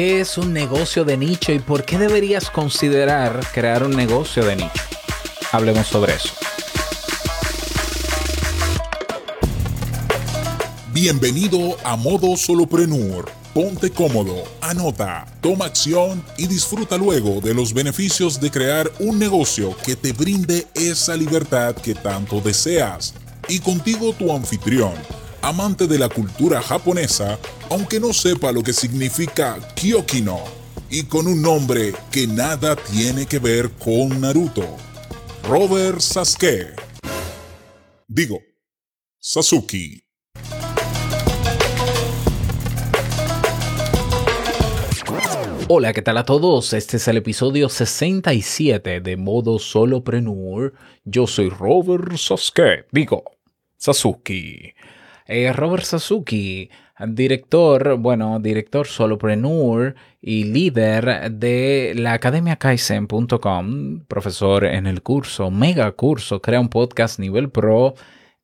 ¿Qué es un negocio de nicho y por qué deberías considerar crear un negocio de nicho? Hablemos sobre eso. Bienvenido a Modo Soloprenur. Ponte cómodo, anota, toma acción y disfruta luego de los beneficios de crear un negocio que te brinde esa libertad que tanto deseas. Y contigo tu anfitrión amante de la cultura japonesa, aunque no sepa lo que significa Kyokino, y con un nombre que nada tiene que ver con Naruto. Robert Sasuke. Digo, Sasuke. Hola, ¿qué tal a todos? Este es el episodio 67 de Modo Solopreneur. Yo soy Robert Sasuke. Digo, Sasuke. Eh, Robert Sasuki, director, bueno, director solopreneur y líder de la Academia Kaizen.com, profesor en el curso, mega curso, crea un podcast nivel pro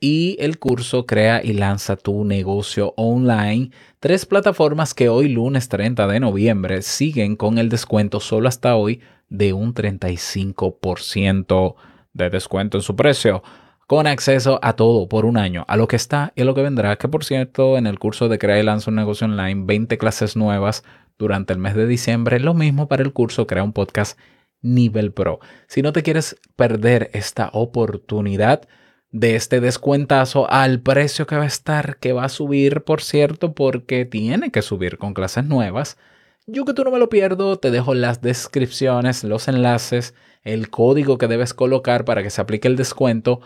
y el curso Crea y lanza tu negocio online. Tres plataformas que hoy lunes 30 de noviembre siguen con el descuento solo hasta hoy de un 35% de descuento en su precio con acceso a todo por un año, a lo que está y a lo que vendrá, que por cierto en el curso de Crea y Lanza un negocio online, 20 clases nuevas durante el mes de diciembre, lo mismo para el curso Crea un podcast nivel pro. Si no te quieres perder esta oportunidad de este descuentazo al precio que va a estar, que va a subir, por cierto, porque tiene que subir con clases nuevas, yo que tú no me lo pierdo, te dejo las descripciones, los enlaces, el código que debes colocar para que se aplique el descuento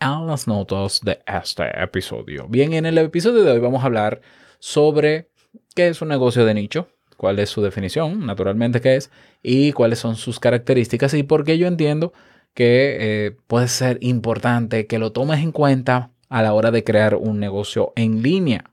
a las notas de este episodio. Bien, en el episodio de hoy vamos a hablar sobre qué es un negocio de nicho, cuál es su definición, naturalmente qué es, y cuáles son sus características y por qué yo entiendo que eh, puede ser importante que lo tomes en cuenta a la hora de crear un negocio en línea.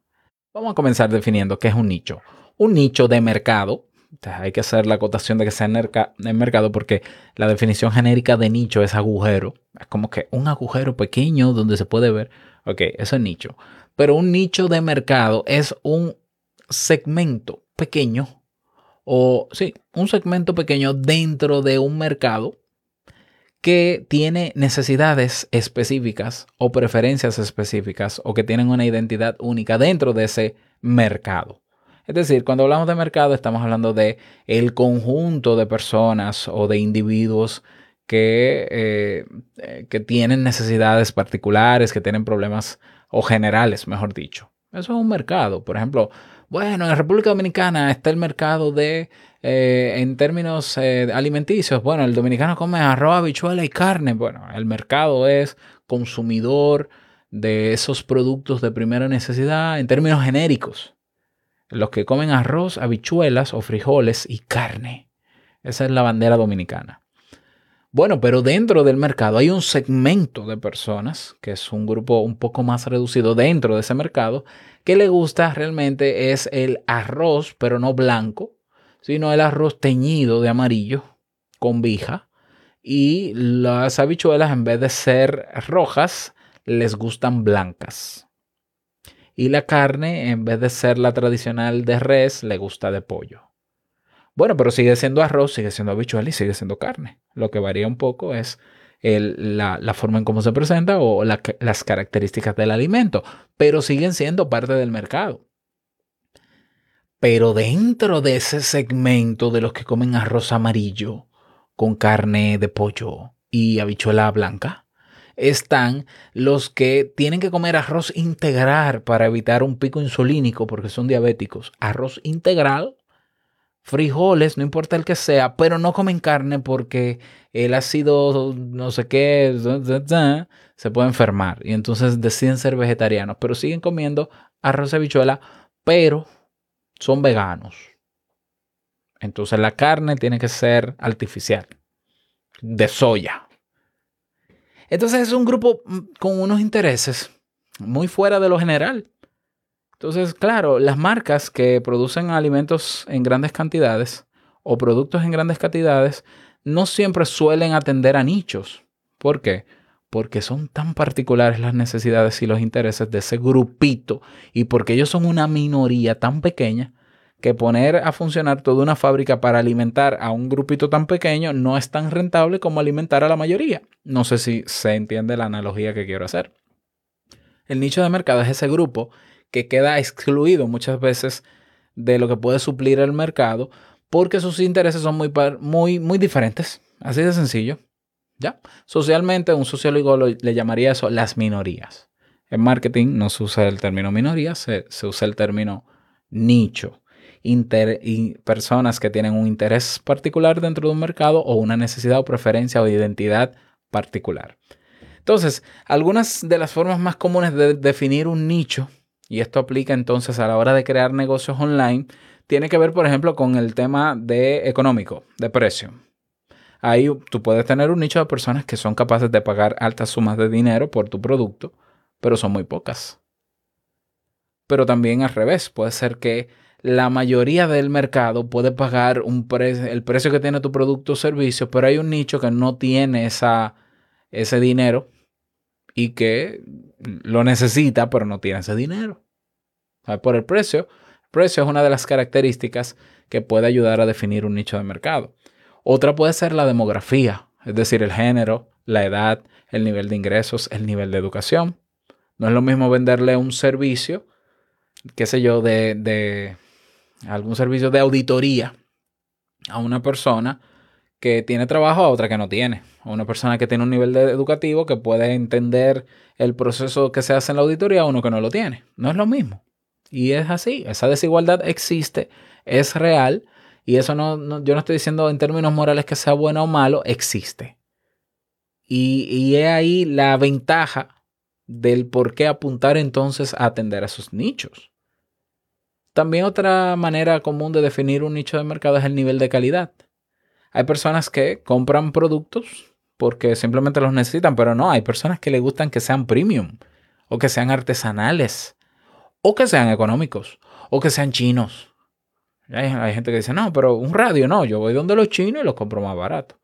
Vamos a comenzar definiendo qué es un nicho. Un nicho de mercado hay que hacer la acotación de que sea en, mercado porque la definición genérica de nicho es agujero. Es como que un agujero pequeño donde se puede ver. Ok, eso es nicho. Pero un nicho de mercado es un segmento pequeño o sí, un segmento pequeño dentro de un mercado que tiene necesidades específicas o preferencias específicas o que tienen una identidad única dentro de ese mercado. Es decir, cuando hablamos de mercado estamos hablando de el conjunto de personas o de individuos que, eh, eh, que tienen necesidades particulares, que tienen problemas o generales, mejor dicho. Eso es un mercado. Por ejemplo, bueno, en República Dominicana está el mercado de, eh, en términos alimenticios, bueno, el dominicano come arroz, habichuela y carne. Bueno, el mercado es consumidor de esos productos de primera necesidad en términos genéricos los que comen arroz, habichuelas o frijoles y carne. Esa es la bandera dominicana. Bueno, pero dentro del mercado hay un segmento de personas, que es un grupo un poco más reducido dentro de ese mercado, que le gusta realmente es el arroz, pero no blanco, sino el arroz teñido de amarillo con vija. Y las habichuelas, en vez de ser rojas, les gustan blancas. Y la carne, en vez de ser la tradicional de res, le gusta de pollo. Bueno, pero sigue siendo arroz, sigue siendo habichuela y sigue siendo carne. Lo que varía un poco es la, forma en cómo se presenta o las características del alimento, pero siguen siendo parte del mercado. Pero dentro de ese segmento de los que comen arroz amarillo con carne de pollo y habichuela blanca, están los que tienen que comer arroz integral para evitar un pico insulínico porque son diabéticos. Arroz integral, frijoles, no importa el que sea, pero no comen carne porque el ácido no sé qué se puede enfermar y entonces deciden ser vegetarianos, pero siguen comiendo arroz y habichuela, pero son veganos. Entonces la carne tiene que ser artificial, de soya. Entonces es un grupo mm, con unos intereses muy fuera de lo general. Entonces, claro, las marcas que producen alimentos en grandes cantidades o productos en grandes cantidades no siempre suelen atender a nichos. ¿Por qué? Porque son tan particulares las necesidades y los intereses de ese grupito y porque ellos son una minoría tan pequeña que poner a funcionar toda una fábrica para alimentar a un grupito tan pequeño no es tan rentable como alimentar a la mayoría. No sé si se entiende la analogía que quiero hacer. El nicho de mercado es ese grupo que queda excluido muchas veces de lo que puede suplir el mercado porque sus intereses son muy, muy, muy diferentes. Así de sencillo. ¿Ya? Socialmente, un sociólogo le llamaría eso las minorías. En marketing no se usa el término minoría, se, usa el término nicho. Y personas que tienen un interés particular dentro de un mercado o una necesidad o preferencia o identidad particular. Entonces, algunas de las formas más comunes de definir un nicho, y esto aplica entonces a la hora de crear negocios online, tiene que ver, por ejemplo, con el tema de económico, de precio. Ahí tú puedes tener un nicho de personas que son capaces de pagar altas sumas de dinero por tu producto, pero son muy pocas. Pero también al revés, puede ser que la mayoría del mercado puede pagar un el precio que tiene tu producto o servicio, pero hay un nicho que no tiene esa, ese dinero y que lo necesita, pero no tiene ese dinero. Por el precio. El precio es una de las características que puede ayudar a definir un nicho de mercado. Otra puede ser la demografía, es decir, el género, la edad, el nivel de ingresos, el nivel de educación. No es lo mismo venderle un servicio, qué sé yo, de, de algún servicio de auditoría a una persona que tiene trabajo a otra que no tiene. A una persona que tiene un nivel de educativo que puede entender el proceso que se hace en la auditoría a uno que no lo tiene. No es lo mismo. Y es así. Esa desigualdad existe, es real y eso no, yo no estoy diciendo en términos morales que sea bueno o malo, existe. Y, y es ahí la ventaja del por qué apuntar entonces a atender a esos nichos. También otra manera común de definir un nicho de mercado es el nivel de calidad. Hay personas que compran productos porque simplemente los necesitan, pero no, hay personas que le gustan que sean premium o que sean artesanales o que sean económicos o que sean chinos. Hay, gente que dice, no, pero un radio no, yo voy donde los chinos y los compro más barato.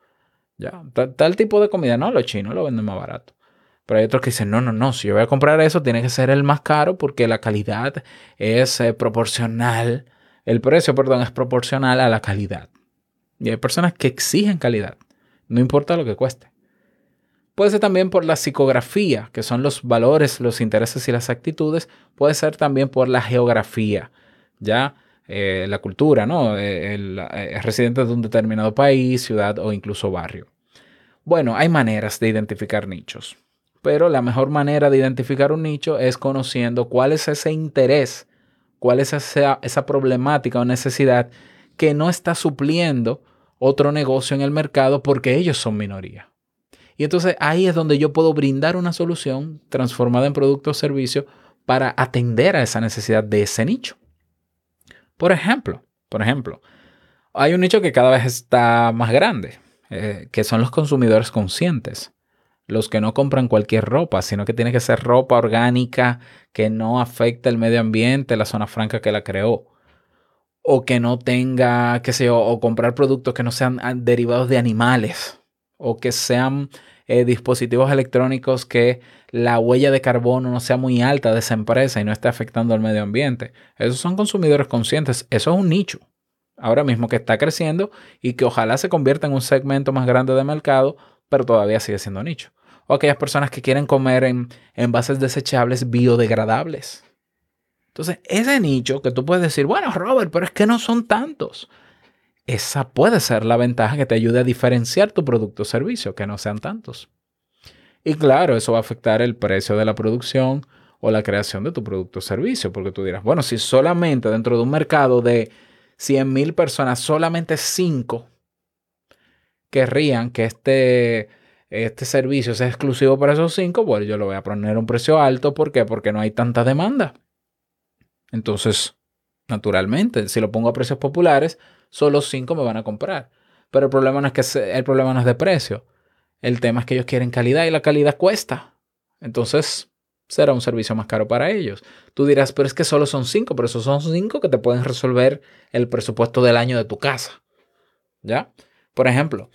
Ya, tal, tipo de comida, no, los chinos lo venden más barato. Pero hay otros que dicen, no, no, no, si yo voy a comprar eso, tiene que ser el más caro porque la calidad es eh, proporcional, el precio, perdón, es proporcional a la calidad. Y hay personas que exigen calidad, no importa lo que cueste. Puede ser también por la psicografía, que son los valores, los intereses y las actitudes. Puede ser también por la geografía, ya eh, la cultura, ¿no? Eh, el, eh, residente de un determinado país, ciudad o incluso barrio. Bueno, hay maneras de identificar nichos, pero la mejor manera de identificar un nicho es conociendo cuál es ese interés, cuál es esa, esa problemática o necesidad que no está supliendo otro negocio en el mercado porque ellos son minoría. Y entonces ahí es donde yo puedo brindar una solución transformada en producto o servicio para atender a esa necesidad de ese nicho. Por ejemplo, por ejemplo, hay un nicho que cada vez está más grande, eh, que son los consumidores conscientes. Los que no compran cualquier ropa, sino que tiene que ser ropa orgánica que no afecte el medio ambiente, la zona franca que la creó. O que no tenga, qué sé yo, o comprar productos que no sean ah, derivados de animales. O que sean eh, dispositivos electrónicos que la huella de carbono no sea muy alta de esa empresa y no esté afectando al medio ambiente. Esos son consumidores conscientes. Eso es un nicho ahora mismo que está creciendo y que ojalá se convierta en un segmento más grande de mercado, pero todavía sigue siendo nicho. O aquellas personas que quieren comer en envases desechables biodegradables. Entonces, ese nicho que tú puedes decir, bueno, Robert, pero es que no son tantos esa puede ser la ventaja que te ayude a diferenciar tu producto o servicio, que no sean tantos. Y claro, eso va a afectar el precio de la producción o la creación de tu producto o servicio, porque tú dirás, bueno, si solamente dentro de un mercado de 100 mil personas, solamente 5 querrían que este, este servicio sea exclusivo para esos 5, bueno, yo lo voy a poner a un precio alto. ¿Por qué? Porque no hay tanta demanda. Entonces, naturalmente, si lo pongo a precios populares, solo cinco me van a comprar. Pero el problema no es que el problema no es de precio. El tema es que ellos quieren calidad y la calidad cuesta. Entonces, será un servicio más caro para ellos. Tú dirás, pero es que solo son cinco, pero esos son cinco que te pueden resolver el presupuesto del año de tu casa. ¿Ya? Por ejemplo,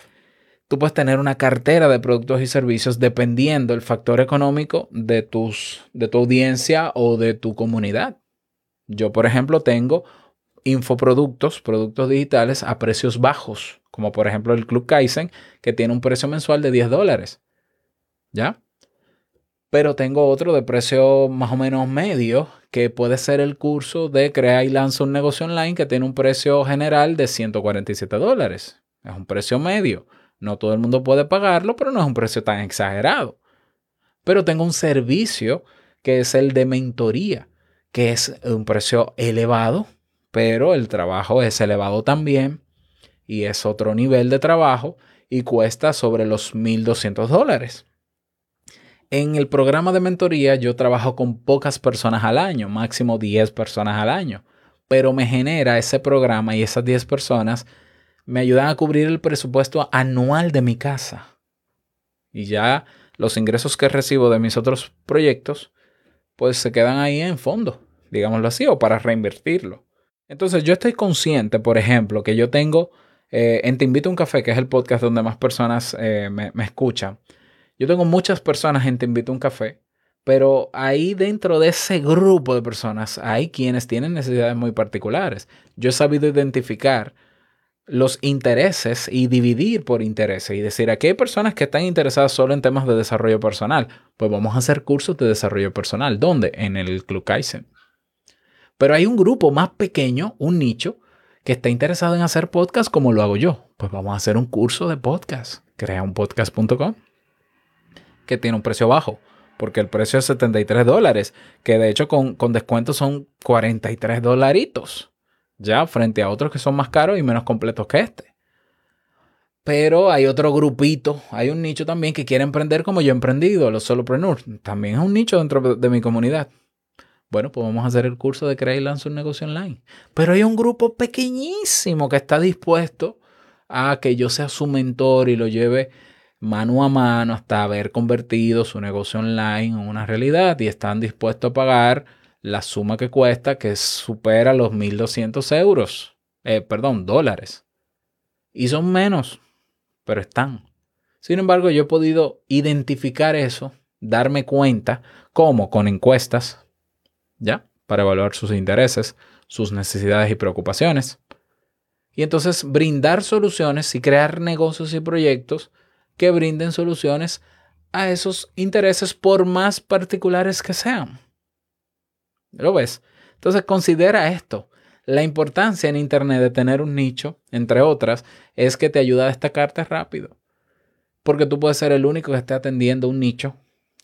tú puedes tener una cartera de productos y servicios dependiendo el factor económico de, tus, de tu audiencia o de tu comunidad. Yo, por ejemplo, tengo infoproductos, productos digitales a precios bajos, como por ejemplo el Club Kaizen, que tiene un precio mensual de 10 dólares. ¿Ya? Pero tengo otro de precio más o menos medio, que puede ser el curso de Crea y Lanza un negocio online, que tiene un precio general de 147 dólares. Es un precio medio. No todo el mundo puede pagarlo, pero no es un precio tan exagerado. Pero tengo un servicio que es el de mentoría, que es un precio elevado, pero el trabajo es elevado también y es otro nivel de trabajo y cuesta sobre los 1.200 dólares. En el programa de mentoría yo trabajo con pocas personas al año, máximo 10 personas al año, pero me genera ese programa y esas 10 personas me ayudan a cubrir el presupuesto anual de mi casa. Y ya los ingresos que recibo de mis otros proyectos, pues se quedan ahí en fondo, digámoslo así, o para reinvertirlo. Entonces yo estoy consciente, por ejemplo, que yo tengo eh, en Te Invito a un Café, que es el podcast donde más personas eh, me, me escuchan. Yo tengo muchas personas en Te Invito a un Café, pero ahí dentro de ese grupo de personas hay quienes tienen necesidades muy particulares. Yo he sabido identificar los intereses y dividir por intereses y decir, aquí hay personas que están interesadas solo en temas de desarrollo personal. Pues vamos a hacer cursos de desarrollo personal. ¿Dónde? En el Club Kaizen. Pero hay un grupo más pequeño, un nicho, que está interesado en hacer podcast como lo hago yo. Pues vamos a hacer un curso de podcast. Crea un podcast.com que tiene un precio bajo, porque el precio es 73 dólares, que de hecho con, con descuento son 43 dolaritos, ya frente a otros que son más caros y menos completos que este. Pero hay otro grupito, hay un nicho también que quiere emprender como yo he emprendido, los solopreneurs. También es un nicho dentro de mi comunidad. Bueno, pues vamos a hacer el curso de crear y lanzar un negocio online. Pero hay un grupo pequeñísimo que está dispuesto a que yo sea su mentor y lo lleve mano a mano hasta haber convertido su negocio online en una realidad y están dispuestos a pagar la suma que cuesta, que supera los 1.200 euros, eh, perdón, dólares. Y son menos, pero están. Sin embargo, yo he podido identificar eso, darme cuenta, cómo con encuestas, ¿ya? Para evaluar sus intereses, sus necesidades y preocupaciones. Y entonces brindar soluciones y crear negocios y proyectos que brinden soluciones a esos intereses por más particulares que sean. ¿Lo ves? Entonces considera esto. La importancia en Internet de tener un nicho, entre otras, es que te ayuda a destacarte rápido. Porque tú puedes ser el único que esté atendiendo un nicho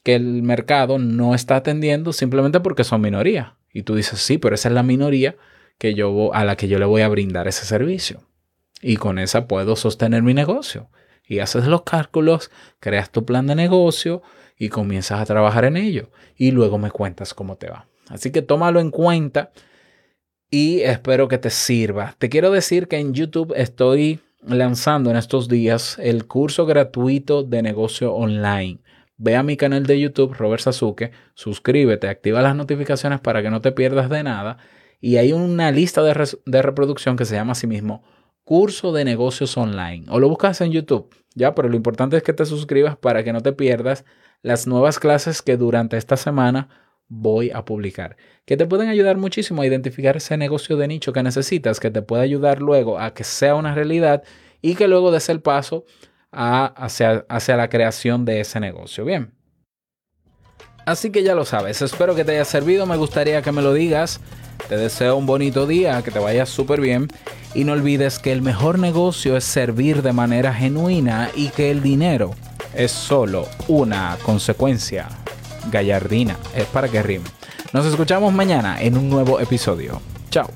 que el mercado no está atendiendo simplemente porque son minoría. Y tú dices, sí, pero esa es la minoría que yo, a la que yo le voy a brindar ese servicio. Y con esa puedo sostener mi negocio y haces los cálculos, creas tu plan de negocio y comienzas a trabajar en ello. Y luego me cuentas cómo te va. Así que tómalo en cuenta y espero que te sirva. Te quiero decir que en YouTube estoy lanzando en estos días el curso gratuito de negocio online. Ve a mi canal de YouTube, Robert Sasuke, suscríbete, activa las notificaciones para que no te pierdas de nada. Y hay una lista de, de reproducción que se llama a sí mismo curso de negocios online o lo buscas en YouTube, ya, pero lo importante es que te suscribas para que no te pierdas las nuevas clases que durante esta semana voy a publicar, que te pueden ayudar muchísimo a identificar ese negocio de nicho que necesitas, que te puede ayudar luego a que sea una realidad y que luego des el paso hacia, hacia la creación de ese negocio. Bien. Así que ya lo sabes, espero que te haya servido, me gustaría que me lo digas. Te deseo un bonito día, que te vaya súper bien y no olvides que el mejor negocio es servir de manera genuina y que el dinero es solo una consecuencia. Gallardina, es para que rime. Nos escuchamos mañana en un nuevo episodio. Chao.